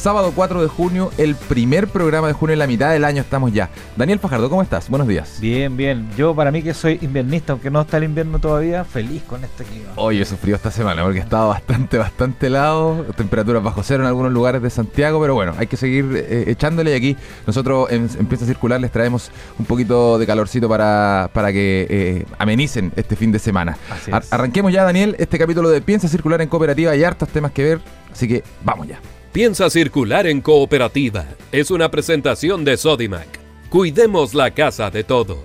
Sábado 4 de junio, el primer programa de junio en la mitad del año estamos ya. Daniel Fajardo, ¿cómo estás? Buenos días. Bien, bien. Yo para mí que soy inviernista, aunque no está el invierno todavía, feliz con este clima. Hoy he sufrido esta semana porque he estado bastante, bastante helado, temperaturas bajo cero en algunos lugares de Santiago, pero bueno, hay que seguir eh, echándole y aquí nosotros en Empieza a Circular les traemos un poquito de calorcito para, para que eh, amenicen este fin de semana. arranquemos ya, Daniel, este capítulo de Piensa Circular en Cooperativa. Hay hartos temas que ver, así que vamos ya. Piensa circular en cooperativa. Es una presentación de Sodimac. Cuidemos la casa de todos.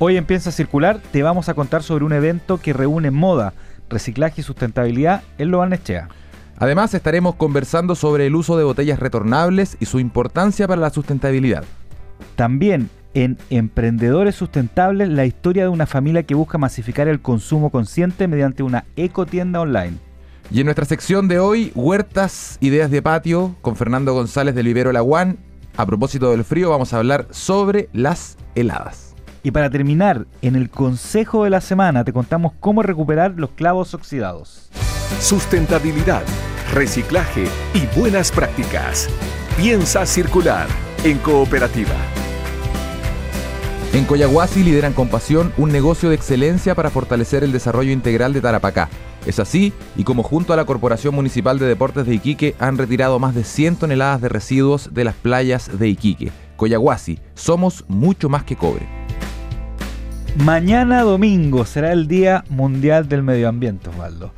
Hoy en Piensa Circular te vamos a contar sobre un evento que reúne moda, reciclaje y sustentabilidad en Loanechea. Además estaremos conversando sobre el uso de botellas retornables y su importancia para la sustentabilidad. También en Emprendedores Sustentables la historia de una familia que busca masificar el consumo consciente mediante una ecotienda online. Y en nuestra sección de hoy, huertas, ideas de patio, con Fernando González del Vivero Laguán. A propósito del frío, vamos a hablar sobre las heladas. Y para terminar, en el consejo de la semana te contamos cómo recuperar los clavos oxidados. Sustentabilidad, reciclaje y buenas prácticas. Piensa circular en cooperativa. En Coyahuasi lideran con pasión un negocio de excelencia para fortalecer el desarrollo integral de Tarapacá es así, y como junto a la Corporación Municipal de Deportes de Iquique han retirado más de 100 toneladas de residuos de las playas de Iquique. Coyahuasi, somos mucho más que cobre. Mañana domingo será el Día Mundial del Medio Ambiente, Osvaldo.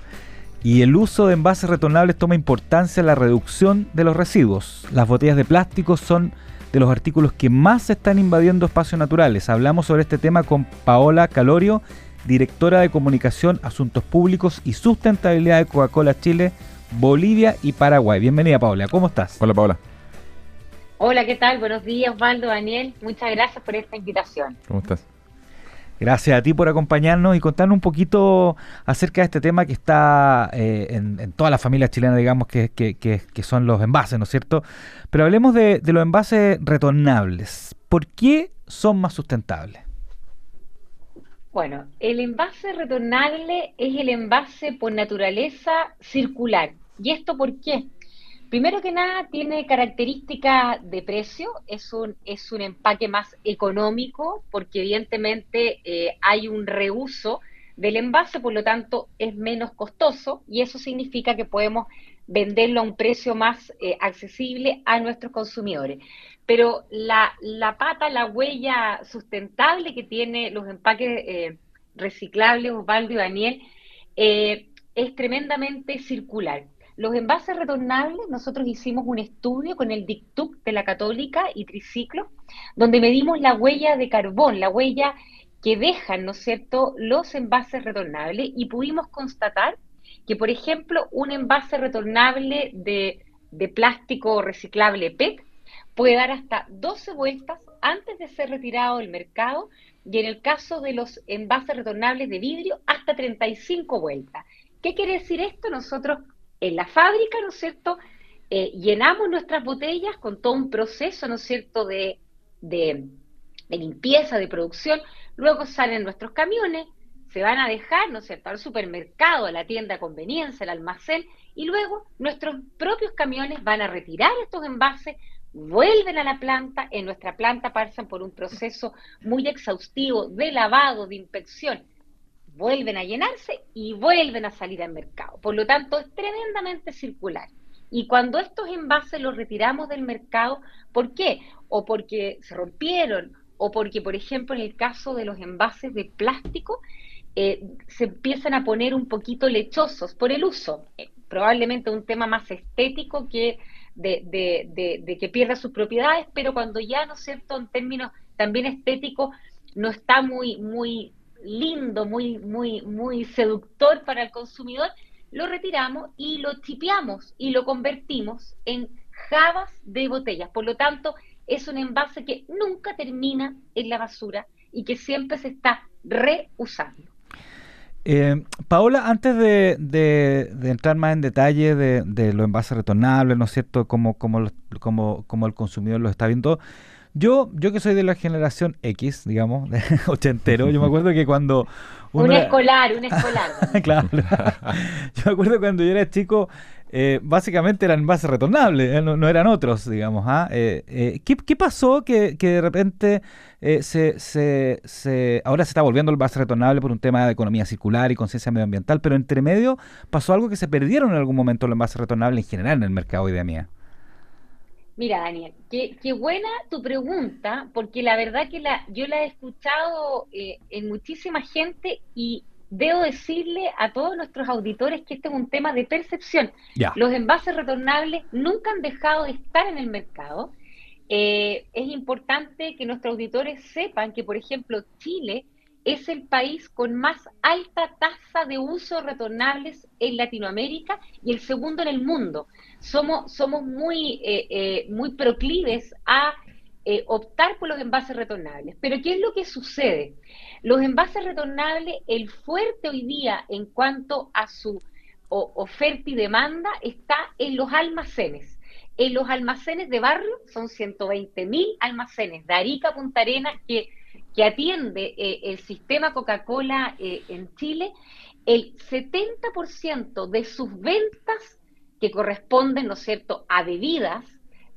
Y el uso de envases retornables toma importancia en la reducción de los residuos. Las botellas de plástico son de los artículos que más están invadiendo espacios naturales. Hablamos sobre este tema con Paola Calorio, directora de Comunicación, Asuntos Públicos y Sustentabilidad de Coca-Cola Chile, Bolivia y Paraguay. Bienvenida, Paola. ¿Cómo estás? Hola, Paola. Hola, ¿qué tal? Buenos días, Osvaldo, Daniel. Muchas gracias por esta invitación. ¿Cómo estás? Gracias a ti por acompañarnos y contarnos un poquito acerca de este tema que está eh, en, todas las familias chilenas, digamos, que, que, son los envases, ¿no es cierto? Pero hablemos de los envases retornables. ¿Por qué son más sustentables? Bueno, el envase retornable es el envase por naturaleza circular. ¿Y esto por qué? Primero que nada, tiene características de precio, es un, es un empaque más económico, porque evidentemente eh, hay un reuso del envase, por lo tanto es menos costoso y eso significa que podemos venderlo a un precio más eh, accesible a nuestros consumidores pero la, pata, la huella sustentable que tiene los empaques eh, reciclables, Osvaldo y Daniel, eh, es tremendamente circular. Los envases retornables, nosotros hicimos un estudio con el DICTUC de la Católica y Triciclo, donde medimos la huella de carbón, la huella que dejan, ¿no es cierto?, los envases retornables y pudimos constatar que, por ejemplo, un envase retornable de, de plástico reciclable PET puede dar hasta 12 vueltas antes de ser retirado del mercado y en el caso de los envases retornables de vidrio hasta 35 vueltas. ¿Qué quiere decir esto? Nosotros en la fábrica, ¿no es cierto? Eh, llenamos nuestras botellas con todo un proceso, ¿no es cierto?, de, de, limpieza, de producción, luego salen nuestros camiones, se van a dejar, ¿no es cierto?, al supermercado, a la tienda de conveniencia, al almacén, y luego nuestros propios camiones van a retirar estos envases, vuelven a la planta, en nuestra planta pasan por un proceso muy exhaustivo de lavado, de inspección, vuelven a llenarse y vuelven a salir al mercado. Por lo tanto, es tremendamente circular. Y cuando estos envases los retiramos del mercado, ¿por qué? O porque se rompieron, o porque, por ejemplo, en el caso de los envases de plástico, eh, se empiezan a poner un poquito lechosos por el uso. Eh, probablemente un tema más estético que de, que pierda sus propiedades, pero cuando ya, ¿no es cierto?, en términos también estéticos, no está muy, muy lindo, muy, muy, muy seductor para el consumidor, lo retiramos y lo chipeamos y lo convertimos en jabas de botellas. Por lo tanto, es un envase que nunca termina en la basura y que siempre se está reusando. Eh, Paola, antes de, entrar más en detalle de, los envases retornables, ¿no es cierto?, como, como, como, como el consumidor lo está viendo, yo, yo que soy de la generación X, digamos, de ochentero, yo me acuerdo que cuando... un escolar, un escolar. claro. yo me acuerdo cuando yo era chico, eh, básicamente eran envases retornables, eh, no, eran otros, digamos. ¿ah? Eh, ¿qué, pasó que, de repente se, se, se, ahora se está volviendo el envase retornable por un tema de economía circular y conciencia medioambiental, pero entre medio pasó algo que se perdieron en algún momento los envases retornables en general en el mercado hoy de mía? Mira, Daniel, qué, buena tu pregunta, porque la verdad que la, yo la he escuchado eh, en muchísima gente y debo decirle a todos nuestros auditores que este es un tema de percepción. Los envases retornables nunca han dejado de estar en el mercado. Eh, es importante que nuestros auditores sepan que, por ejemplo, Chile es el país con más alta tasa de uso retornables en Latinoamérica y el segundo en el mundo somos, somos muy, eh, eh, muy proclives a eh, optar por los envases retornables. Pero ¿qué es lo que sucede? Los envases retornables, el fuerte hoy día en cuanto a su oferta y demanda está en los almacenes. En los almacenes de barrio son 120 mil almacenes de Arica Punta Arena que, que atiende el sistema Coca-Cola en Chile. El 70% de sus ventas que corresponden, ¿no es cierto?, a bebidas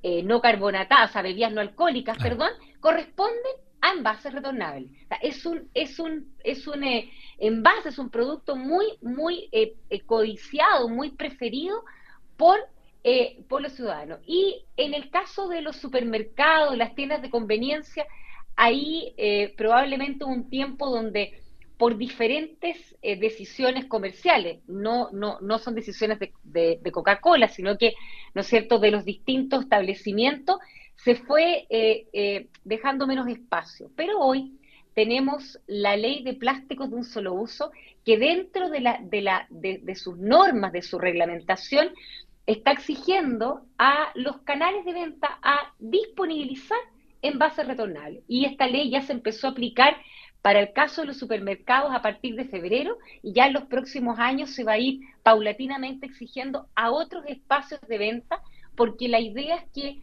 eh, no carbonatadas, a bebidas no alcohólicas, perdón, corresponden a envases retornables. es un, es un, es un eh, envase, es un producto muy, muy eh, codiciado, muy preferido por, por los ciudadanos. Y en el caso de los supermercados, las tiendas de conveniencia, ahí probablemente un tiempo donde por diferentes eh, decisiones comerciales, no, no, no son decisiones de, Coca-Cola, sino que, ¿no es cierto?, de los distintos establecimientos, se fue eh, eh, dejando menos espacio. Pero hoy tenemos la ley de plásticos de un solo uso, que dentro de, la, de, la, de sus normas, de su reglamentación, está exigiendo a los canales de venta a disponibilizar envases retornables. Y esta ley ya se empezó a aplicar para el caso de los supermercados a partir de febrero y ya en los próximos años se va a ir paulatinamente exigiendo a otros espacios de venta porque la idea es que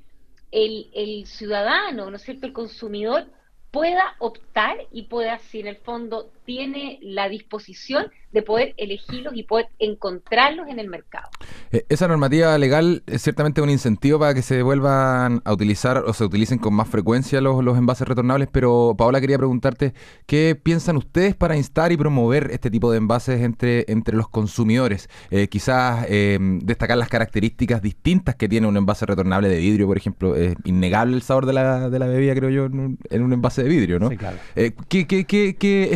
el, el ciudadano, ¿no es cierto?, el consumidor pueda optar y pueda, si en el fondo tiene la disposición de poder elegirlos y poder encontrarlos en el mercado. Eh, esa normativa legal es ciertamente un incentivo para que se vuelvan a utilizar o se utilicen con más frecuencia los, envases retornables, pero Paola quería preguntarte, ¿qué piensan ustedes para instar y promover este tipo de envases entre, entre los consumidores? Eh, quizás em, destacar las características distintas que tiene un envase retornable de vidrio, por ejemplo. Es innegable el sabor de la, de la bebida, creo yo, en un, envase de vidrio, ¿no? Sí, claro. Eh, ¿qué, qué, qué, qué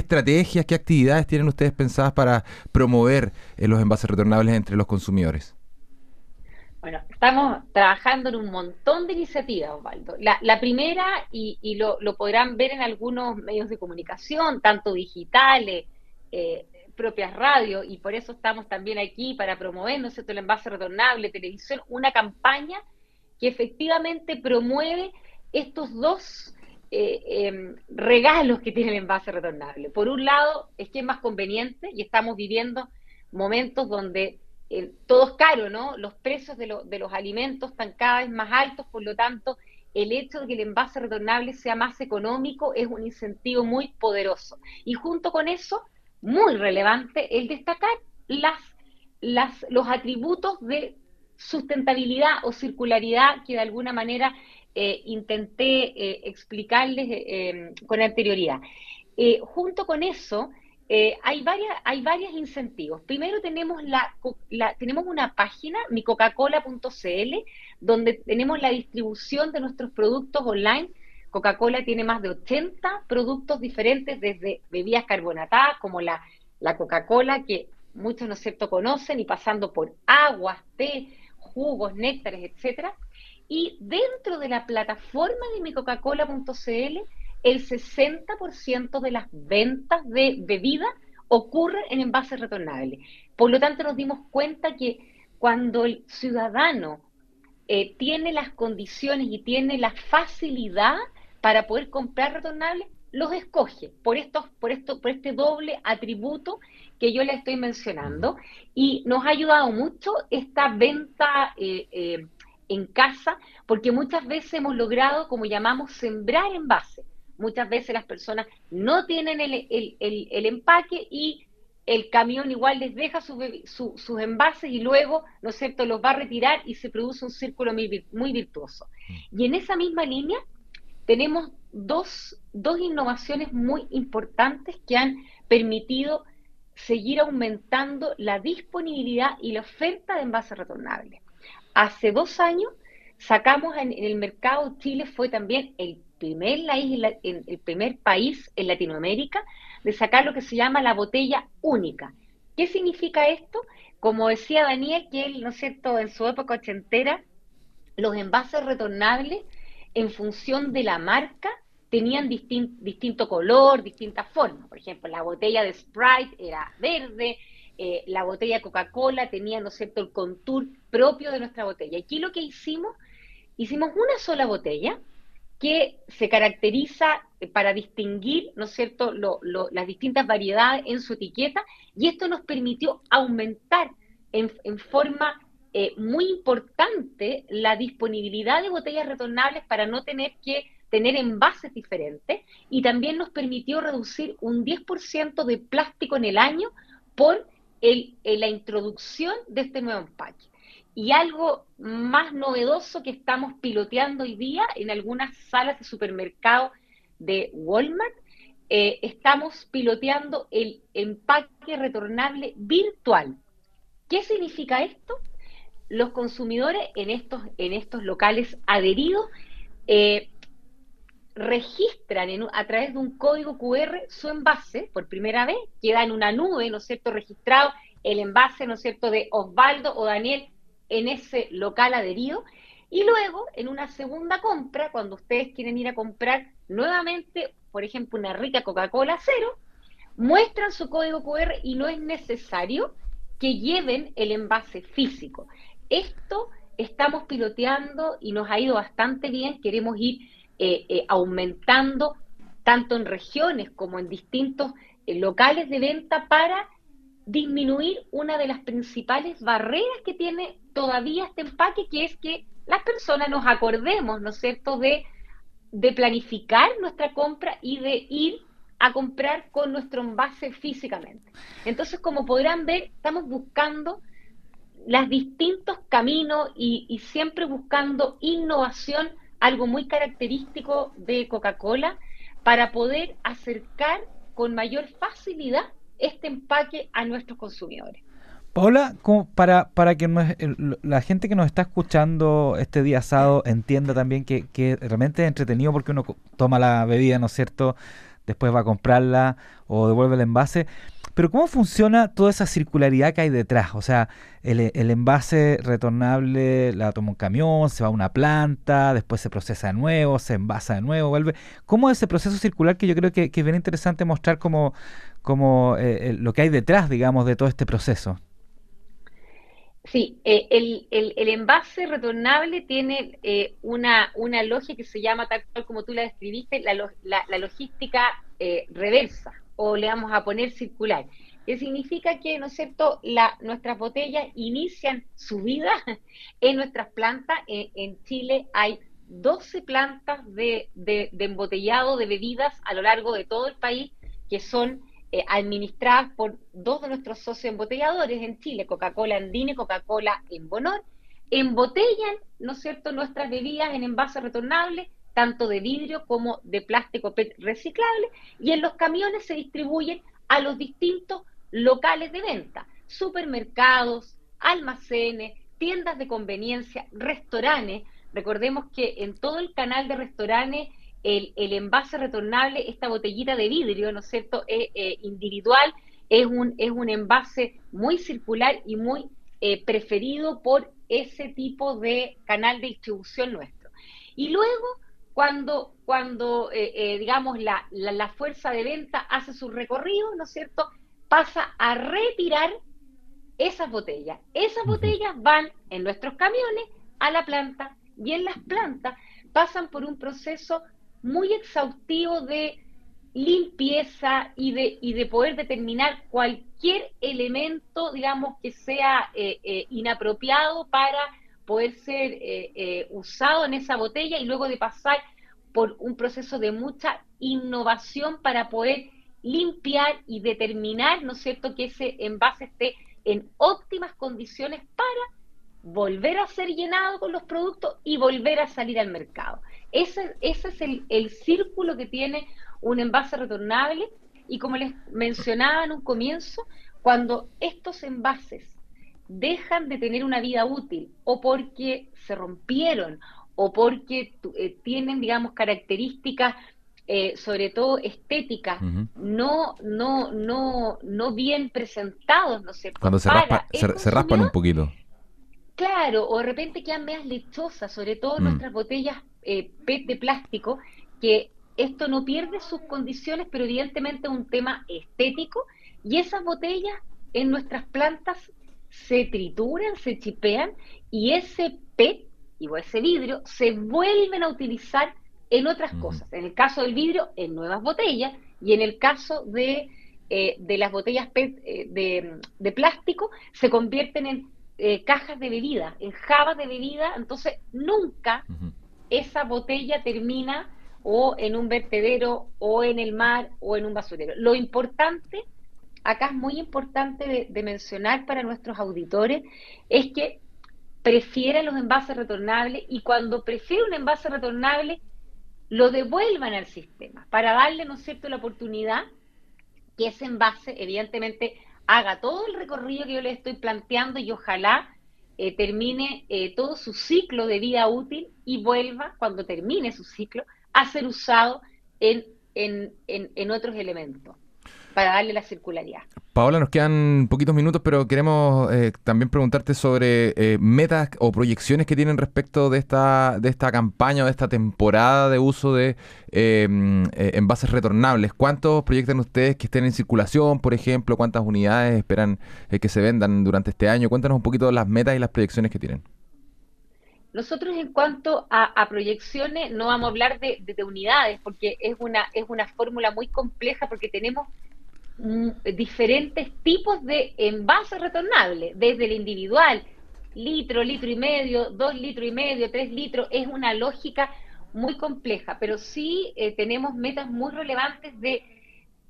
qué actividades tienen ustedes pensadas para promover eh, los envases retornables entre los consumidores? Bueno, estamos trabajando en un montón de iniciativas, Osvaldo. La, primera, y, lo, podrán ver en algunos medios de comunicación, tanto digitales, eh, propias radios, y por eso estamos también aquí para promover, ¿no el envase retornable, televisión, una campaña que efectivamente promueve estos dos eh, em, regalos que tiene el envase retornable. Por un lado, es que es más conveniente y estamos viviendo momentos donde eh, todo es caro, ¿no? Los precios de, los alimentos están cada vez más altos, por lo tanto, el hecho de que el envase retornable sea más económico es un incentivo muy poderoso. Y junto con eso, muy relevante, el destacar los atributos de sustentabilidad o circularidad que de alguna manera eh, intenté eh, explicarles eh, em, con anterioridad. junto con eso, hay, varias, hay varios incentivos. Primero tenemos, la, tenemos una página, micoca-cola.cl, donde tenemos la distribución de nuestros productos online. Coca-Cola tiene más de 80 productos diferentes, desde bebidas carbonatadas, como la, la Coca-Cola, que muchos, ¿no es cierto?, conocen, y pasando por aguas, té, jugos, néctares, etcétera, y dentro de la plataforma de micocacola.cl, el 60% de las ventas de bebida ocurren en envases retornables. Por lo tanto, nos dimos cuenta que cuando el ciudadano eh, tiene las condiciones y tiene la facilidad para poder comprar retornables, los escoge por estos, por esto, por este doble atributo que yo le estoy mencionando. Y nos ha ayudado mucho esta venta eh, eh, en casa, porque muchas veces hemos logrado, como llamamos, sembrar envases. Muchas veces las personas no tienen el, el empaque y el camión igual les deja sus envases y luego, ¿no es cierto?, los va a retirar y se produce un círculo muy, virtuoso. Mm. Y en esa misma línea tenemos dos, dos innovaciones muy importantes que han permitido seguir aumentando la disponibilidad y la oferta de envases retornables. Hace dos años sacamos en, el mercado, Chile fue también el primer, el primer país en Latinoamérica de sacar lo que se llama la botella única. ¿Qué significa esto? Como decía Daniel, que él, ¿no es cierto?, en su época ochentera, los envases retornables, en función de la marca, tenían distinto color, distintas formas. Por ejemplo, la botella de Sprite era verde, eh, la botella Coca-Cola tenía, ¿no es cierto?, el contour propio de nuestra botella. Aquí lo que hicimos, hicimos una sola botella, que se caracteriza eh, para distinguir, ¿no es cierto?, las distintas variedades en su etiqueta, y esto nos permitió aumentar en, forma eh, muy importante la disponibilidad de botellas retornables para no tener que tener envases diferentes, y también nos permitió reducir un 10% de plástico en el año por la introducción de este nuevo empaque. Y algo más novedoso que estamos piloteando hoy día en algunas salas de supermercado de Walmart, eh, estamos piloteando el empaque retornable virtual. ¿Qué significa esto? Los consumidores en estos, en estos locales adheridos eh, registran a través de un código QR su envase por primera vez, queda en una nube, ¿no es cierto?, registrado el envase, ¿no es cierto?, de Osvaldo o Daniel en ese local adherido. Y luego, en una segunda compra, cuando ustedes quieren ir a comprar nuevamente, por ejemplo, una rica Coca-Cola cero, muestran su código QR y no es necesario que lleven el envase físico. Esto estamos piloteando y nos ha ido bastante bien. Queremos ir eh, eh, aumentando tanto en regiones como en distintos eh, locales de venta para disminuir una de las principales barreras que tiene todavía este empaque, que es que las personas nos acordemos, ¿no es cierto?, de, planificar nuestra compra y de ir a comprar con nuestro envase físicamente. Entonces, como podrán ver, estamos buscando los distintos caminos y siempre buscando innovación, algo muy característico de Coca-Cola, para poder acercar con mayor facilidad este empaque a nuestros consumidores. Paola, para, para que la gente que nos está escuchando este día asado entienda también que, que realmente es entretenido porque uno toma la bebida, ¿no es cierto? Después va a comprarla o devuelve el envase. Pero ¿cómo funciona toda esa circularidad que hay detrás? O sea, el, el, envase retornable la toma un camión, se va a una planta, después se procesa de nuevo, se envasa de nuevo, vuelve. ¿Cómo es ese proceso circular que yo creo que, es bien interesante mostrar como, como eh, lo que hay detrás, digamos, de todo este proceso? Sí, eh, el, el, envase retornable tiene eh, una, una logia que se llama, tal cual como tú la describiste, la, la, logística eh, reversa, o le vamos a poner circular, que significa que, ¿no es cierto?, la, nuestras botellas inician su vida en nuestras plantas. En, Chile hay 12 plantas de, de, de embotellado de bebidas a lo largo de todo el país que son eh, administradas por dos de nuestros socios embotelladores en Chile, Coca-Cola Andina y Coca-Cola en Bonor, embotellan, ¿no es cierto?, nuestras bebidas en envases retornables, tanto de vidrio como de plástico PET reciclable, y en los camiones se distribuyen a los distintos locales de venta, supermercados, almacenes, tiendas de conveniencia, restaurantes. Recordemos que en todo el canal de restaurantes el, envase retornable, esta botellita de vidrio, ¿no es cierto?, eh, eh, individual, es un, es un envase muy circular y muy eh, preferido por ese tipo de canal de distribución nuestro. Y luego, cuando, cuando digamos, la, la, fuerza de venta hace su recorrido, ¿no es cierto?, pasa a retirar esas botellas. Esas botellas van en nuestros camiones a la planta y en las plantas pasan por un proceso muy exhaustivo de limpieza y de, y de poder determinar cualquier elemento, digamos, que sea eh, eh, inapropiado para poder ser eh, usado en esa botella y luego de pasar por un proceso de mucha innovación para poder limpiar y determinar, ¿no es cierto?, que ese envase esté en óptimas condiciones para volver a ser llenado con los productos y volver a salir al mercado. Ese, ese es el, el círculo que tiene un envase retornable y como les mencionaba en un comienzo, cuando estos envases dejan de tener una vida útil o porque se rompieron o porque eh, tienen, digamos, características eh, sobre todo estéticas, no, no, no, no bien presentados, ¿no sé. Cuando se, se, raspan un poquito. Claro, o de repente quedan medias lechosas, sobre todo mm. nuestras botellas eh, PET de plástico, que esto no pierde sus condiciones, pero evidentemente es un tema estético, y esas botellas en nuestras plantas se trituran, se chipean, y ese PET y ese vidrio se vuelven a utilizar en otras cosas. En el caso del vidrio, en nuevas botellas, y en el caso de, eh, de las botellas PET eh, de, de, plástico, se convierten en eh, cajas de bebida, en jabas de bebida, entonces nunca esa botella termina o en un vertedero o en el mar o en un basurero. Lo importante, acá es muy importante de, mencionar para nuestros auditores, es que prefieran los envases retornables y cuando prefieren un envase retornable, lo devuelvan al sistema para darle, ¿no es la oportunidad que ese envase, evidentemente, haga todo el recorrido que yo le estoy planteando y ojalá eh, termine eh, todo su ciclo de vida útil y vuelva, cuando termine su ciclo, a ser usado en, en, en, otros elementos para darle la circularidad. Paola, nos quedan poquitos minutos, pero queremos eh, también preguntarte sobre eh, metas o proyecciones que tienen respecto de esta, de esta campaña o de esta temporada de uso de em, eh, envases retornables. ¿Cuántos proyectan ustedes que estén en circulación, por ejemplo? ¿Cuántas unidades esperan que se vendan durante este año? Cuéntanos un poquito las metas y las proyecciones que tienen. Nosotros en cuanto a, proyecciones no vamos a hablar de, unidades porque es una, es una fórmula muy compleja porque tenemos diferentes tipos de envases retornables, desde el individual, litro, litro y medio, dos litros y medio, tres litros, es una lógica muy compleja, pero sí eh, tenemos metas muy relevantes de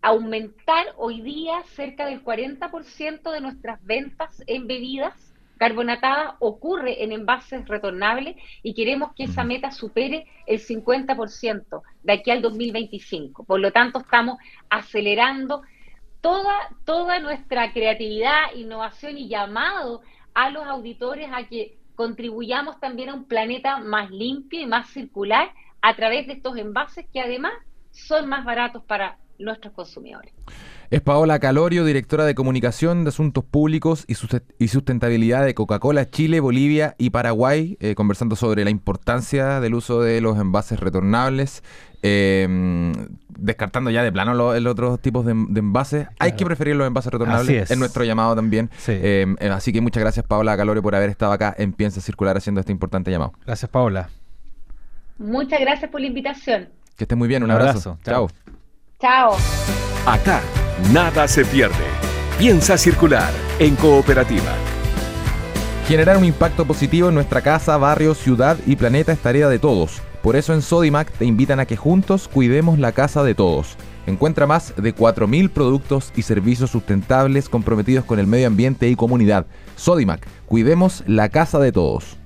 aumentar hoy día cerca del 40% de nuestras ventas en bebidas carbonatada ocurre en envases retornables y queremos que esa meta supere el 50% de aquí al 2025. Por lo tanto, estamos acelerando toda, toda nuestra creatividad, innovación y llamado a los auditores a que contribuyamos también a un planeta más limpio y más circular a través de estos envases que además son más baratos para nuestros consumidores. Es Paola Calorio, directora de Comunicación de Asuntos Públicos y Sustentabilidad de Coca-Cola Chile, Bolivia y Paraguay, eh, conversando sobre la importancia del uso de los envases retornables, em, descartando ya de plano los, otros tipos de, envases. Hay que preferir los envases retornables, es. nuestro llamado también. Em, eh, así que muchas gracias Paola Calorio por haber estado acá en Piensa Circular haciendo este importante llamado. Gracias Paola. Muchas gracias por la invitación. Que estés muy bien, un, abrazo. Chao. Chao. Acá Nada se pierde. Piensa circular en cooperativa. Generar un impacto positivo en nuestra casa, barrio, ciudad y planeta es tarea de todos. Por eso en Sodimac te invitan a que juntos cuidemos la casa de todos. Encuentra más de 4.000 productos y servicios sustentables comprometidos con el medio ambiente y comunidad. Sodimac, cuidemos la casa de todos.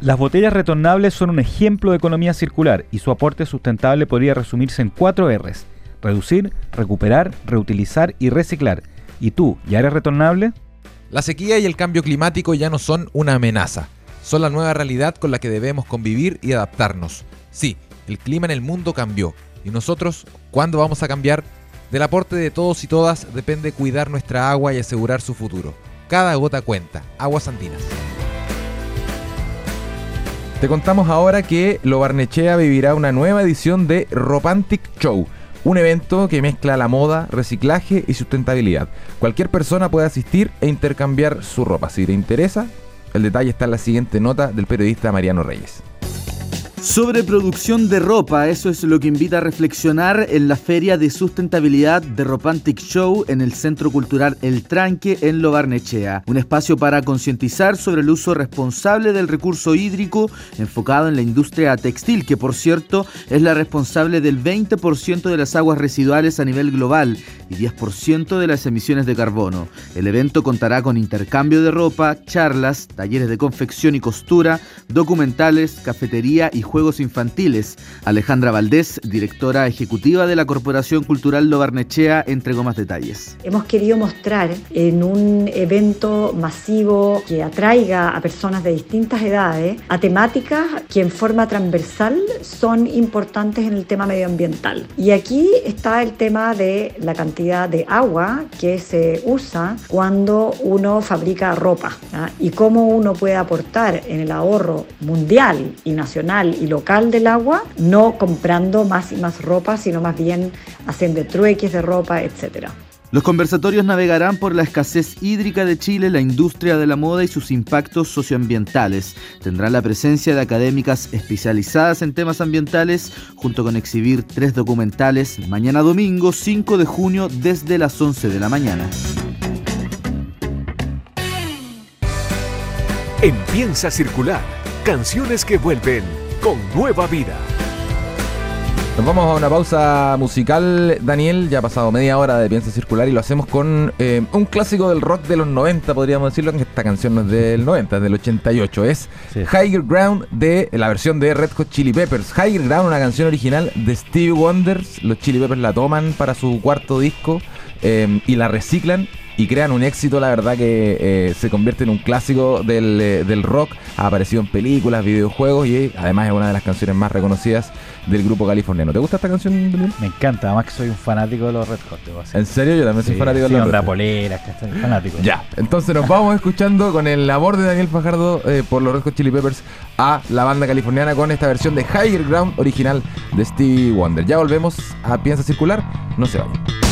Las botellas retornables son un ejemplo de economía circular y su aporte sustentable podría resumirse en cuatro R's reducir, recuperar, reutilizar y reciclar. ¿Y tú, ya eres retornable? La sequía y el cambio climático ya no son una amenaza, son la nueva realidad con la que debemos convivir y adaptarnos. Sí, el clima en el mundo cambió. ¿Y nosotros cuándo vamos a cambiar? Del aporte de todos y todas depende cuidar nuestra agua y asegurar su futuro. Cada gota cuenta. Aguas Andinas. Te contamos ahora que Lo Barnechea vivirá una nueva edición de Romantic Show un evento que mezcla la moda, reciclaje y sustentabilidad. Cualquier persona puede asistir e intercambiar su ropa. Si te interesa, El detalle está en la siguiente nota del periodista Mariano Reyes. Sobre producción de ropa, eso es lo que invita a reflexionar en la Feria de Sustentabilidad de Ropantic Show en el Centro Cultural El Tranque en Lobarnechea. Un espacio para concientizar sobre el uso responsable del recurso hídrico enfocado en la industria textil, que por cierto es la responsable del 20% de las aguas residuales a nivel global y 10% de las emisiones de carbono. El evento contará con intercambio de ropa, charlas, talleres de confección y costura, documentales, cafetería y Juegos Infantiles. Alejandra Valdés, directora ejecutiva de la Corporación Cultural Lobarnechea, entregó más detalles. Hemos querido mostrar en un evento masivo que atraiga a personas de distintas edades a temáticas que en forma transversal son importantes en el tema medioambiental. Y aquí está el tema de la cantidad de agua que se usa cuando uno fabrica ropa y cómo uno puede aportar en el ahorro mundial y nacional y local del agua, no comprando más y más ropa, sino más bien haciendo trueques de ropa, etcétera. Los conversatorios navegarán por la escasez hídrica de Chile, la industria de la moda y sus impactos socioambientales. Tendrán la presencia de académicas especializadas en temas ambientales, junto con exhibir tres documentales mañana domingo 5 de junio desde las 11 de la mañana. Empieza a circular canciones que vuelven con nueva vida. Nos vamos a una pausa musical, Daniel. Ya ha pasado media hora de Piensa Circular y lo hacemos con eh, un clásico del rock de los 90, podríamos decirlo. Esta canción no es del 90, es del 88. Es Higher Ground de la versión de Red Hot Chili Peppers. Higher Ground, una canción original de Stevie Wonder. Los Chili Peppers la toman para su cuarto disco eh, y la reciclan y crean un éxito, la verdad que eh, se convierte en un clásico del, del, rock, ha aparecido en películas, videojuegos y además es una de las canciones más reconocidas del grupo californiano. ¿Te gusta esta canción, Daniel? Me encanta, además que soy un fanático de los Red Hot. ¿En serio? Yo también soy fanático de los Red Hot. polera, fanático. Ya, entonces nos vamos escuchando con el amor de Daniel Fajardo eh, por los Red Hot Chili Peppers a la banda californiana con esta versión de Higher Ground original de Stevie Wonder. Ya volvemos a Piensa Circular, no se vayan.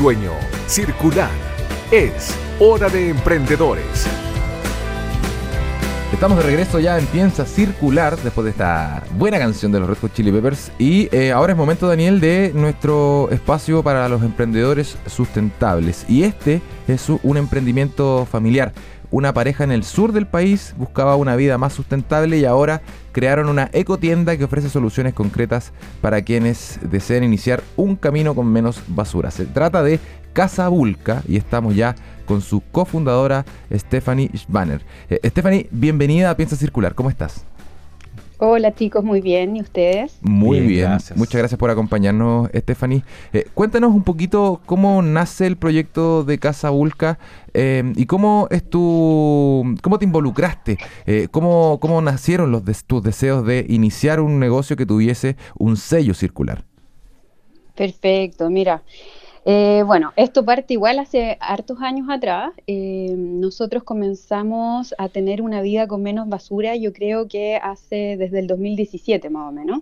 Sueño circular. Es hora de emprendedores. Estamos de regreso ya en Piensa Circular después de esta buena canción de los Red Hot Chili Peppers y eh, ahora es momento Daniel de nuestro espacio para los emprendedores sustentables y este es un emprendimiento familiar. Una pareja en el sur del país buscaba una vida más sustentable y ahora crearon una ecotienda que ofrece soluciones concretas para quienes deseen iniciar un camino con menos basura. Se trata de Casa Vulca y estamos ya con su cofundadora Stephanie Schbanner. Eh, Stephanie, bienvenida a Piensa Circular, ¿cómo estás? Hola chicos, muy bien, ¿y ustedes? Muy bien, muchas gracias por acompañarnos Stephanie. Eh, cuéntanos un poquito cómo nace el proyecto de Casa Vulca eh, y cómo es tu, cómo te involucraste, cómo, cómo nacieron los tus deseos de iniciar un negocio que tuviese un sello circular. Perfecto, mira. Eh, bueno, esto parte igual hace hartos años atrás. Eh, nosotros comenzamos a tener una vida con menos basura, yo creo que hace desde el 2017 más o menos.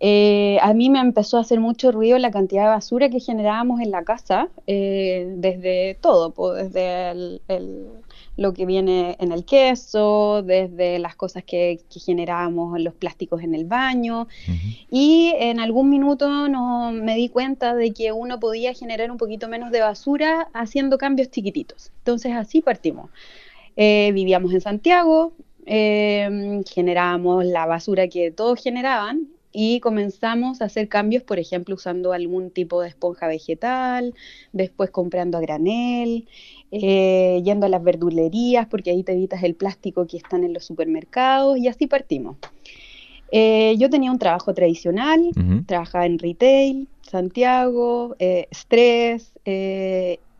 Eh, a mí me empezó a hacer mucho ruido la cantidad de basura que generábamos en la casa, desde todo, desde el, lo que viene en el queso, desde las cosas que, generábamos los plásticos en el baño. Y en algún minuto no, me di cuenta de que uno podía generar un poquito menos de basura haciendo cambios chiquititos. Entonces así partimos. Eh, vivíamos en Santiago, eh, generábamos la basura que todos generaban y comenzamos a hacer cambios, por ejemplo, usando algún tipo de esponja vegetal, después comprando a granel, eh, yendo a las verdulerías, porque ahí te evitas el plástico que están en los supermercados, y así partimos. Eh, yo tenía un trabajo tradicional, trabajaba en retail, Santiago, eh, estrés,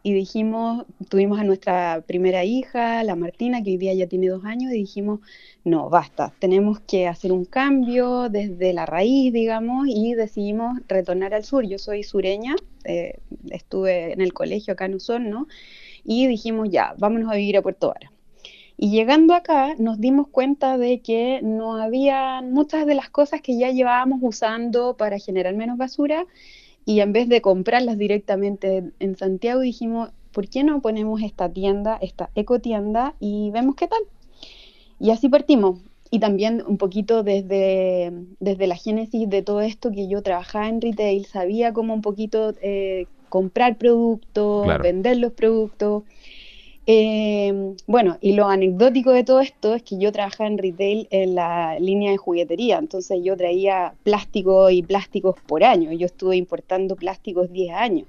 y dijimos, tuvimos a nuestra primera hija, la Martina, que hoy día ya tiene dos años, y dijimos, no, basta, tenemos que hacer un cambio desde la raíz, digamos, y decidimos retornar al sur. Yo soy sureña, estuve en el colegio acá en ¿no? Y dijimos ya, vámonos a vivir a Puerto Vara. Y llegando acá nos dimos cuenta de que no había muchas de las cosas que ya llevábamos usando para generar menos basura y en vez de comprarlas directamente en Santiago dijimos, ¿por qué no ponemos esta tienda, esta ecotienda y vemos qué tal? Y así partimos. Y también un poquito desde, desde la génesis de todo esto que yo trabajaba en retail, sabía como un poquito eh, comprar productos, vender los productos. Eh, bueno, y lo anecdótico de todo esto es que yo trabajaba en retail en la línea de juguetería, entonces yo traía plástico y plásticos por año, yo estuve importando plásticos 10 años.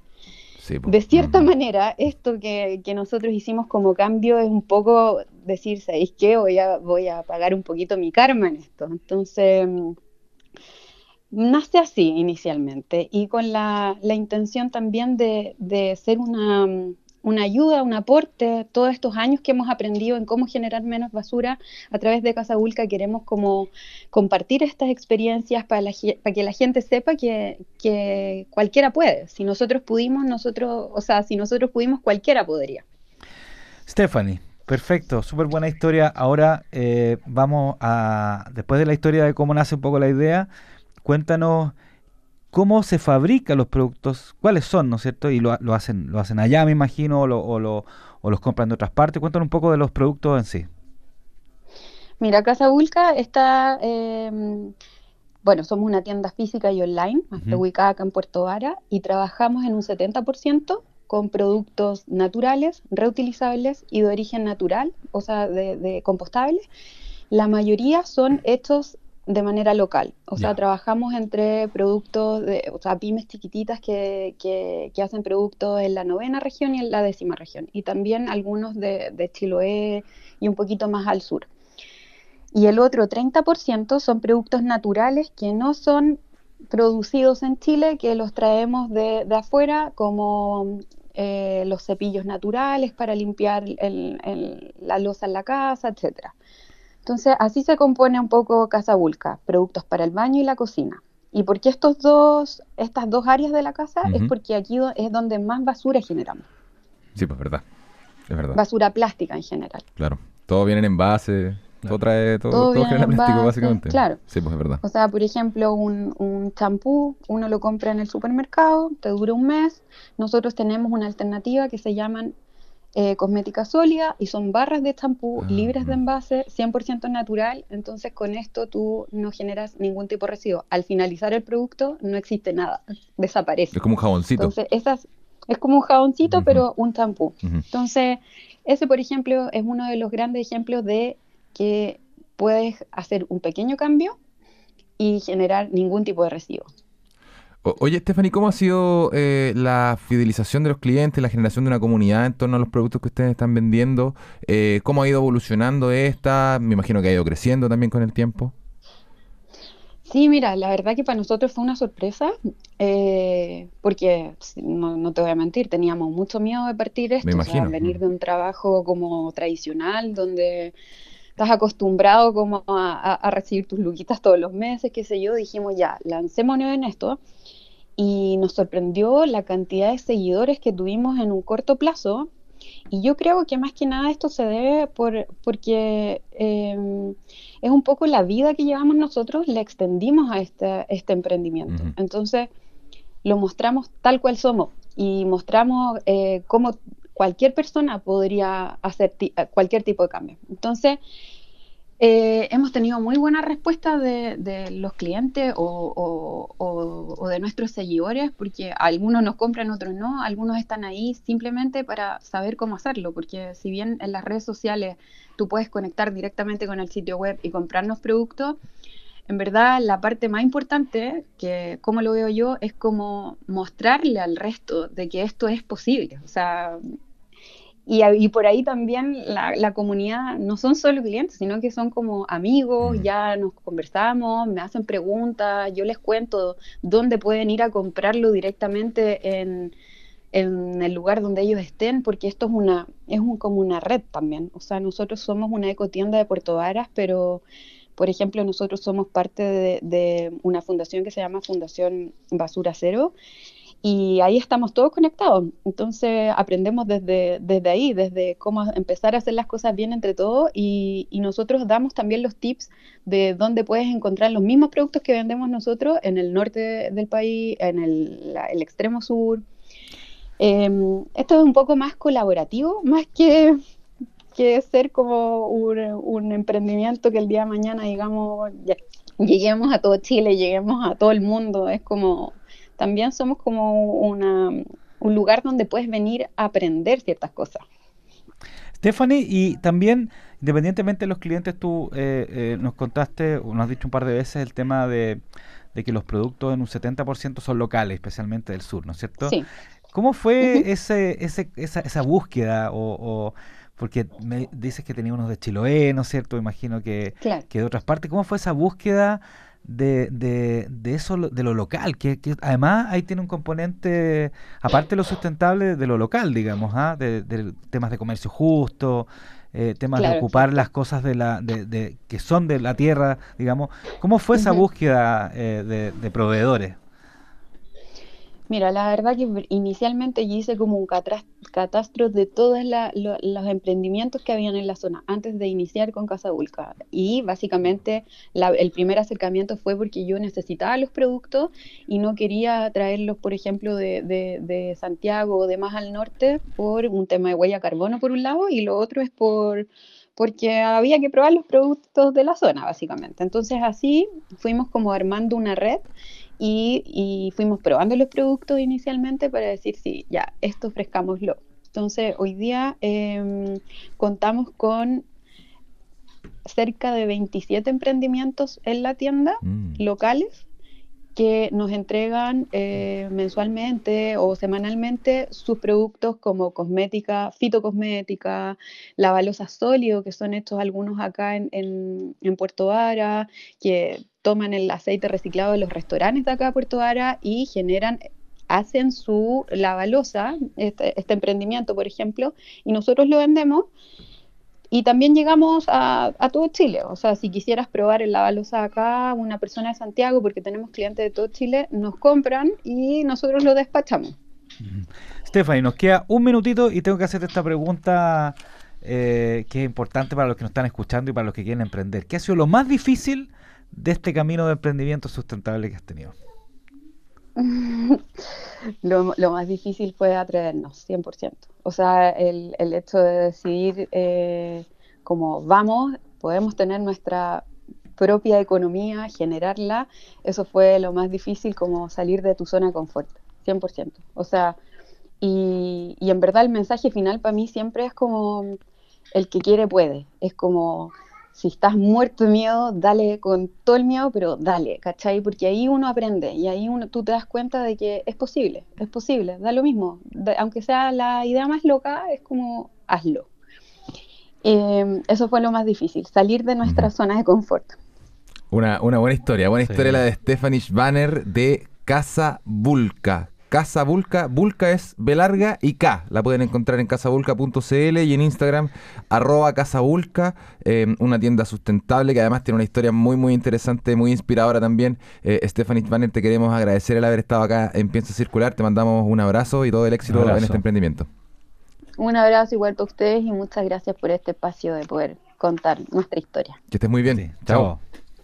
de cierta manera, esto que, nosotros hicimos como cambio es un poco decir, ¿sabéis qué? Voy a, voy a pagar un poquito mi karma en esto. Entonces, nace así inicialmente y con la, intención también de, ser una, ayuda, un aporte, todos estos años que hemos aprendido en cómo generar menos basura a través de Casa Vulca, queremos como compartir estas experiencias para, para que la gente sepa que, que, cualquiera puede. Si nosotros pudimos, nosotros, o sea, si nosotros pudimos, cualquiera podría. Stephanie, Perfecto, súper buena historia. Ahora eh, vamos a, después de la historia de cómo nace un poco la idea, Cuéntanos cómo se fabrican los productos, cuáles son, ¿no es cierto? Y lo, hacen lo hacen allá, me imagino, o, los compran de otras partes. Cuéntanos un poco de los productos en sí. Mira, Casa Vulca está, em, bueno, somos una tienda física y online, ubicada acá en Puerto Vara, y trabajamos en un 70% con productos naturales, reutilizables y de origen natural, o sea, de, de compostables. La mayoría son hechos de manera local. O sea, trabajamos entre productos, de, o sea, pymes chiquititas que, que, hacen productos en la novena región y en la décima región. Y también algunos de, de Chiloé y un poquito más al sur. Y el otro 30% son productos naturales que no son producidos en Chile, que los traemos de, de afuera, como eh, los cepillos naturales para limpiar el, la losa en la casa, etcétera. Entonces, así se compone un poco Casa Vulca, productos para el baño y la cocina. ¿Y por qué estos dos, estas dos áreas de la casa? Es porque aquí es donde más basura generamos. Sí, pues verdad. Es verdad. Basura plástica en general. Claro. Todo viene en envase, Todo trae, todo, todo, genera plástico, básicamente. Claro. Sí, pues es verdad. O sea, por ejemplo, un champú, uno lo compra en el supermercado, te dura un mes. Nosotros tenemos una alternativa que se llaman eh, cosmética sólida y son barras de champú ah, libres de envase, 100% natural, entonces con esto tú no generas ningún tipo de residuo. Al finalizar el producto no existe nada, desaparece. Es como un jaboncito. Entonces, esas, es como un jaboncito, pero un champú. Entonces, ese, por ejemplo, es uno de los grandes ejemplos de que puedes hacer un pequeño cambio y generar ningún tipo de residuo. Oye, Stephanie, ¿cómo ha sido eh, la fidelización de los clientes, la generación de una comunidad en torno a los productos que ustedes están vendiendo? Eh, ¿Cómo ha ido evolucionando esta? Me imagino que ha ido creciendo también con el tiempo. Sí, mira, la verdad que para nosotros fue una sorpresa, eh, porque no, te voy a mentir, teníamos mucho miedo de partir esto, Me venir de un trabajo como tradicional, donde estás acostumbrado como a, a recibir tus luquitas todos los meses, qué sé yo, dijimos ya, lancémonos en esto y nos sorprendió la cantidad de seguidores que tuvimos en un corto plazo. Y yo creo que más que nada esto se debe por, porque em, es un poco la vida que llevamos nosotros, le extendimos a este, este emprendimiento. Entonces, lo mostramos tal cual somos y mostramos eh, cómo cualquier persona podría hacer cualquier tipo de cambio. Entonces, eh, hemos tenido muy buena respuesta de, los clientes o, de nuestros seguidores, porque algunos nos compran, otros no, algunos están ahí simplemente para saber cómo hacerlo, porque si bien en las redes sociales tú puedes conectar directamente con el sitio web y comprarnos productos, en verdad la parte más importante, que como lo veo yo, es como mostrarle al resto de que esto es posible. O sea, y, por ahí también la, comunidad no son solo clientes, sino que son como amigos, mm. ya nos conversamos, me hacen preguntas, yo les cuento dónde pueden ir a comprarlo directamente en, el lugar donde ellos estén, porque esto es una es un, como una red también. O sea, nosotros somos una ecotienda de Puerto Varas, pero por ejemplo, nosotros somos parte de, de una fundación que se llama Fundación Basura Cero y ahí estamos todos conectados. Entonces aprendemos desde, desde ahí, desde cómo empezar a hacer las cosas bien entre todos y, nosotros damos también los tips de dónde puedes encontrar los mismos productos que vendemos nosotros en el norte del país, en el, extremo sur. Em, esto es un poco más colaborativo, más que, que ser como un, emprendimiento que el día de mañana, digamos, lleguemos a todo Chile, lleguemos a todo el mundo. Es como también somos como una, un lugar donde puedes venir a aprender ciertas cosas. Stephanie, y también, independientemente de los clientes, tú eh, eh, nos contaste, o nos has dicho un par de veces el tema de, que los productos en un 70% son locales, especialmente del sur, ¿no es cierto? Sí. ¿Cómo fue ese, ese, esa, esa búsqueda? O, porque me dices que tenía unos de Chiloé, ¿no es cierto? Imagino que, que de otras partes. ¿Cómo fue esa búsqueda de, de, de, eso, de lo local, que, además ahí tiene un componente, aparte de lo sustentable, de lo local, digamos, ¿ah? de, temas de comercio justo, eh, temas de ocupar las cosas de la, de, que son de la tierra, digamos. ¿Cómo fue esa búsqueda eh, de proveedores? Mira, la verdad que inicialmente yo hice como un catastro de todos los emprendimientos que habían en la zona antes de iniciar con Casa Vulca. Y básicamente el primer acercamiento fue porque yo necesitaba los productos y no quería traerlos, por ejemplo, de, de Santiago o de más al norte por un tema de huella carbono por un lado y lo otro es por porque había que probar los productos de la zona, básicamente. Entonces así fuimos como armando una red y, fuimos probando los productos inicialmente para decir, sí, ya, esto ofrezcámoslo. Entonces, hoy día em, contamos con cerca de 27 emprendimientos en la tienda mm. locales que nos entregan eh, mensualmente o semanalmente sus productos como cosmética, fitocosmética, lavalosa sólido, que son estos algunos acá en, en, Puerto Vara, que toman el aceite reciclado de los restaurantes de acá de Puerto Vara y generan hacen su lavalosa, este, este emprendimiento, por ejemplo, y nosotros lo vendemos y también llegamos a, todo Chile. O sea, si quisieras probar el lavalosa acá, una persona de Santiago, porque tenemos clientes de todo Chile, nos compran y nosotros lo despachamos. Stephanie, nos queda un minutito y tengo que hacerte esta pregunta eh, que es importante para los que nos están escuchando y para los que quieren emprender. ¿Qué ha sido lo más difícil de este camino de emprendimiento sustentable que has tenido? lo, más difícil fue atrevernos, 100%. O sea, el, hecho de decidir eh, como vamos, podemos tener nuestra propia economía, generarla, eso fue lo más difícil como salir de tu zona de confort, 100%. O sea, y, y en verdad el mensaje final para mí siempre es como el que quiere puede, es como si estás muerto de miedo, dale con todo el miedo, pero dale, ¿cachai? Porque ahí uno aprende y ahí uno, tú te das cuenta de que es posible, es posible, da lo mismo. aunque sea la idea más loca, es como hazlo. Em, eso fue lo más difícil, salir de nuestra zona de confort. Una, una buena historia, buena historia la de Stephanie Banner de Casa Vulca. Casa Vulca. Vulca es B larga y K. La pueden encontrar en casabulca.cl y en Instagram, arroba casabulca, eh, una tienda sustentable que además tiene una historia muy, muy interesante, muy inspiradora también. Eh, Stephanie Banner, te queremos agradecer el haber estado acá en Pienso Circular. Te mandamos un abrazo y todo el éxito en este emprendimiento. Un abrazo igual para ustedes y muchas gracias por este espacio de poder contar nuestra historia. Que estés muy bien. Chao.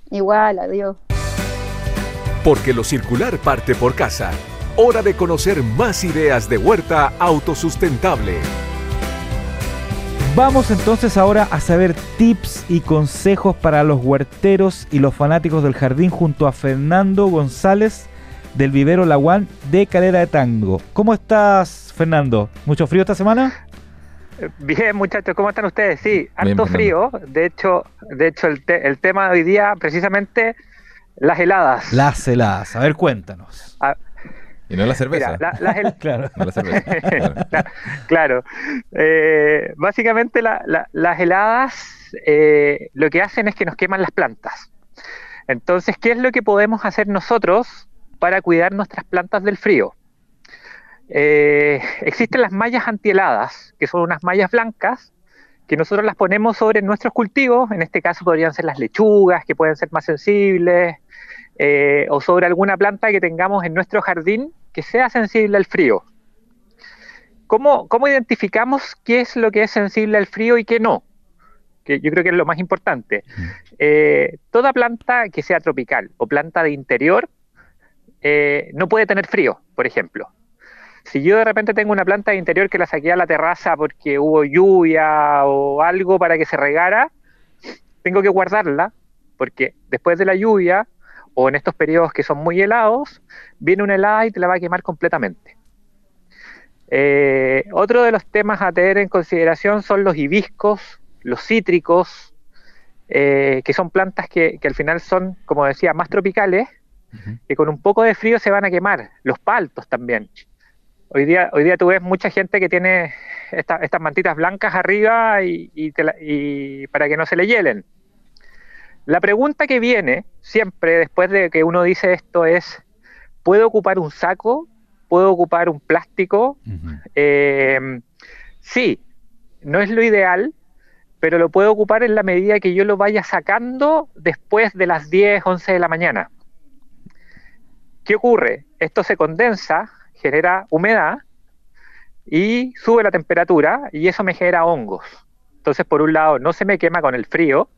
Igual, adiós. Porque lo circular parte por casa hora de conocer más ideas de huerta autosustentable. Vamos entonces ahora a saber tips y consejos para los huerteros y los fanáticos del jardín junto a Fernando González del vivero Laguán de Calera de Tango. ¿Cómo estás, Fernando? ¿Mucho frío esta semana? Bien, muchachos, ¿cómo están ustedes? Sí, harto frío. De hecho, de hecho el, el, tema de hoy día, precisamente, las heladas. Las heladas. A ver, cuéntanos. Y no la cerveza. claro. claro. Eh, básicamente las heladas eh, lo que hacen es que nos queman las plantas. Entonces, ¿qué es lo que podemos hacer nosotros para cuidar nuestras plantas del frío? Eh, existen las mallas antiheladas, que son unas mallas blancas que nosotros las ponemos sobre nuestros cultivos, en este caso podrían ser las lechugas, que pueden ser más sensibles, o sobre alguna planta que tengamos en nuestro jardín que sea sensible al frío. ¿Cómo, ¿Cómo, identificamos qué es lo que es sensible al frío y qué no? Que yo creo que es lo más importante. Eh, toda planta que sea tropical o planta de interior eh, no puede tener frío, por ejemplo. Si yo de repente tengo una planta de interior que la saqué a la terraza porque hubo lluvia o algo para que se regara, tengo que guardarla porque después de la lluvia o en estos periodos que son muy helados, viene una helada y te la va a quemar completamente. Eh, otro de los temas a tener en consideración son los hibiscos, los cítricos, eh, que son plantas que, al final son, como decía, más tropicales, que con un poco de frío se van a quemar. Los paltos también. Hoy día, hoy día tú ves mucha gente que tiene estas mantitas blancas arriba y para que no se le hielen. La pregunta que viene siempre después de que uno dice esto es, ¿puedo ocupar un saco? ¿Puedo ocupar un plástico? Eh, sí, no es lo ideal, pero lo puedo ocupar en la medida que yo lo vaya sacando después de las 10, 11 de la mañana. ¿Qué ocurre? Esto se condensa, genera humedad y sube la temperatura y eso me genera hongos. Entonces, por un lado, no se me quema con el frío,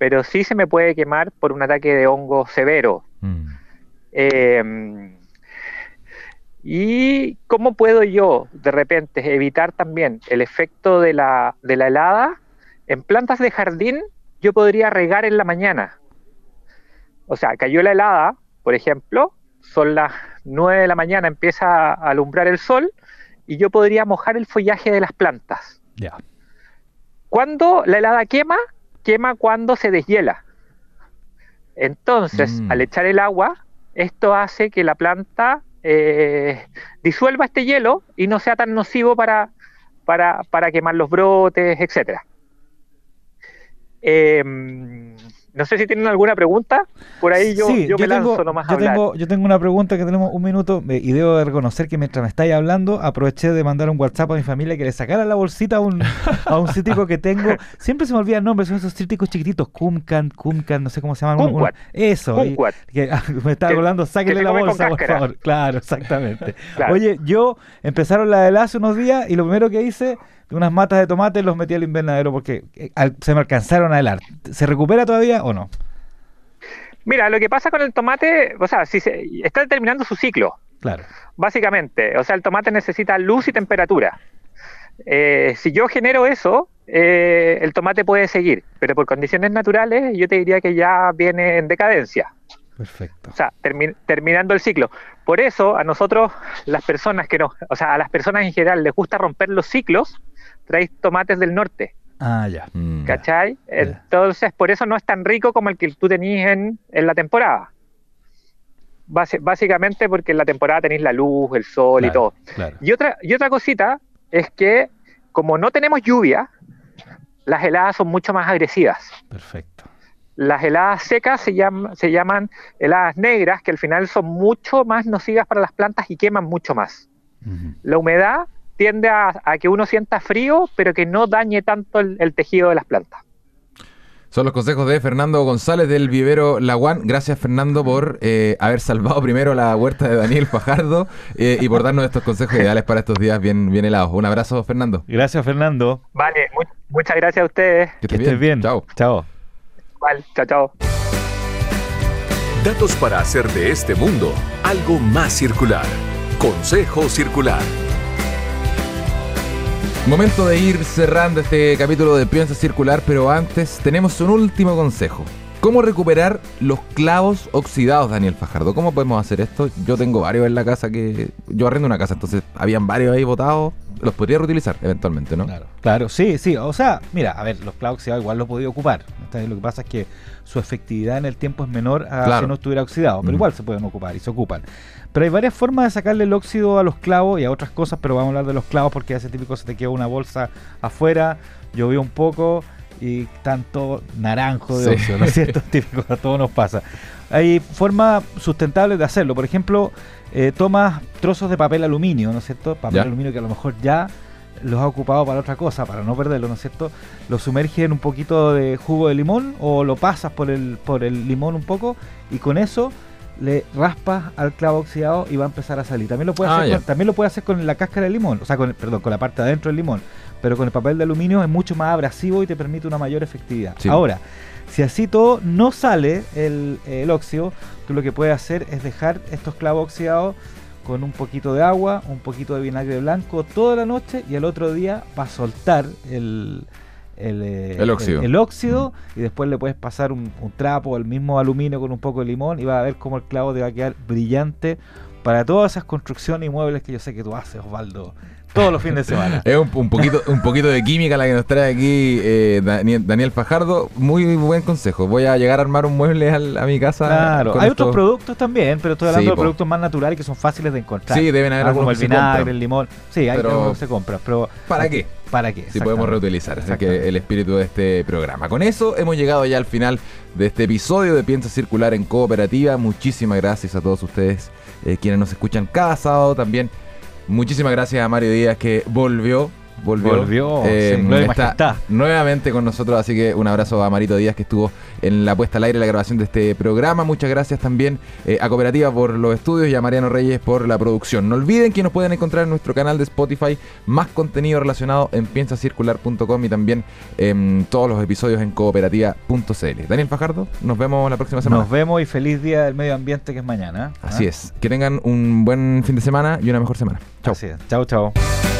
pero sí se me puede quemar por un ataque de hongo severo. Mm. Em, ¿Y cómo puedo yo de repente evitar también el efecto de la, de la helada? En plantas de jardín yo podría regar en la mañana. O sea, cayó la helada, por ejemplo, son las 9 de la mañana, empieza a alumbrar el sol y yo podría mojar el follaje de las plantas. Ya. Cuando la helada quema, quema cuando se deshiela. Entonces, mm. al echar el agua, esto hace que la planta eh, disuelva este hielo y no sea tan nocivo para, para, para quemar los brotes, etc. No sé si tienen alguna pregunta. Por ahí yo, yo, me lanzo nomás yo Tengo, yo tengo una pregunta que tenemos un minuto y debo de reconocer que mientras me estáis hablando aproveché de mandar un WhatsApp a mi familia que le sacara la bolsita a un, a un cítrico que tengo. Siempre se me olvida el nombre, son esos cítricos chiquititos. Kumkan, Kumkan, no sé cómo se llaman. eso. que, ah, me está hablando, sáquenle la bolsa, por favor. Claro, exactamente. Oye, yo empezaron la de hace unos días y lo primero que hice unas matas de tomate los metí al invernadero porque eh, se me alcanzaron a helar. ¿Se recupera todavía o no? Mira, lo que pasa con el tomate, o sea, si se, está terminando su ciclo, Claro. básicamente. O sea, el tomate necesita luz y temperatura. Eh, si yo genero eso, eh, el tomate puede seguir, pero por condiciones naturales yo te diría que ya viene en decadencia. Perfecto. O sea, termi- terminando el ciclo. Por eso a nosotros, las personas que no, o sea, a las personas en general les gusta romper los ciclos, traéis tomates del norte, Ah, ya. Mm. ¿cachai? Entonces, por eso no es tan rico como el que tú tenías en, en la temporada. Básicamente porque en la temporada tenéis la luz, el sol y todo. Claro. Y otra, y otra cosita es que como no tenemos lluvia, las heladas son mucho más agresivas. Perfecto. Las heladas secas se, llama- se llaman heladas negras, que al final son mucho más nocivas para las plantas y queman mucho más. La humedad tiende a, a que uno sienta frío, pero que no dañe tanto el, el tejido de las plantas. Son los consejos de Fernando González del vivero Laguán. Gracias, Fernando, por eh, haber salvado primero la huerta de Daniel Fajardo eh, y por darnos estos consejos ideales para estos días bien, bien helados. Un abrazo, Fernando. Gracias, Fernando. Vale, mu- muchas gracias a ustedes. Que Que estés bien. Chao. Chao. Vale, chao, chao. Datos para hacer de este mundo algo más circular. Consejo Circular. Momento de ir cerrando este capítulo de Piensa Circular, pero antes tenemos un último consejo. ¿Cómo recuperar los clavos oxidados, Daniel Fajardo? ¿Cómo podemos hacer esto? Yo tengo varios en la casa que... Yo arrendo una casa, entonces habían varios ahí botados. Los podría reutilizar eventualmente, ¿no? Claro, claro, sí, sí. O sea, mira, a ver, los clavos oxidados igual los podía ocupar. Entonces, Lo que pasa es que su efectividad en el tiempo es menor a Claro. si no estuviera oxidado, pero Mm. igual se pueden ocupar y se ocupan. Pero hay varias formas de sacarle el óxido a los clavos y a otras cosas, pero vamos a hablar de los clavos porque hace típico se te queda una bolsa afuera, llovió un poco y tanto naranjo de Sí. ¿no es cierto? típico, a todos nos pasa. Hay formas sustentables de hacerlo. Por ejemplo, eh, tomas trozos de papel aluminio, ¿no es cierto? Papel Ya. aluminio que a lo mejor ya los ha ocupado para otra cosa, para no perderlo, ¿no es cierto? Lo sumerges en un poquito de jugo de limón o lo pasas por el, por el limón un poco y con eso le raspas al clavo oxidado y va a empezar a salir. También lo puedes Ah, hacer, con, también lo puedes hacer con la cáscara del limón, o sea, con, perdón, con la parte de adentro del limón, pero con el papel de aluminio es mucho más abrasivo y te permite una mayor efectividad. Sí. Ahora, si así todo no sale el, el óxido, tú lo que puedes hacer es dejar estos clavos oxidados con un poquito de agua, un poquito de vinagre blanco toda la noche y el otro día va a soltar el, el, eh, El óxido. el- óxido y después le puedes pasar un, un trapo, el mismo aluminio con un poco de limón y vas a ver cómo el clavo te va a quedar brillante para todas esas construcciones y muebles que yo sé que tú haces, Osvaldo, todos los fines de semana. Es un, un poquito, un poquito de química la que nos trae aquí eh, Daniel, Daniel Fajardo. Muy buen consejo. Voy a llegar a armar un mueble al- a mi casa. Claro, hay otros productos también, pero estoy hablando Sí, de po. productos más naturales que son fáciles de encontrar. Sí, deben haber Ah, como el algunos que se vinagre, el limón. Sí, hay Pero- algunos que se compran, pero ¿Para qué? ¿Para qué? Si podemos reutilizar. Así que el espíritu de este programa. Con eso hemos llegado ya al final de este episodio de Piensa Circular en Cooperativa. Muchísimas gracias a todos ustedes eh, quienes nos escuchan cada sábado también. Muchísimas gracias a Mario Díaz que volvió. Volvió, Volvió, Eh, está majestad. nuevamente con nosotros, así que un abrazo a Marito Díaz que estuvo en la puesta al aire, la grabación de este programa. Muchas gracias también eh, a Cooperativa por los estudios y a Mariano Reyes por la producción. No olviden que nos pueden encontrar en nuestro canal de Spotify más contenido relacionado en piensacircular.com y también en todos los episodios en cooperativa.cl. Daniel Fajardo, nos vemos la próxima semana. Nos vemos y feliz día del medio ambiente que es mañana. ¿ah? Así es. Que tengan un buen fin de semana y una mejor semana. Chao. Chao, chao.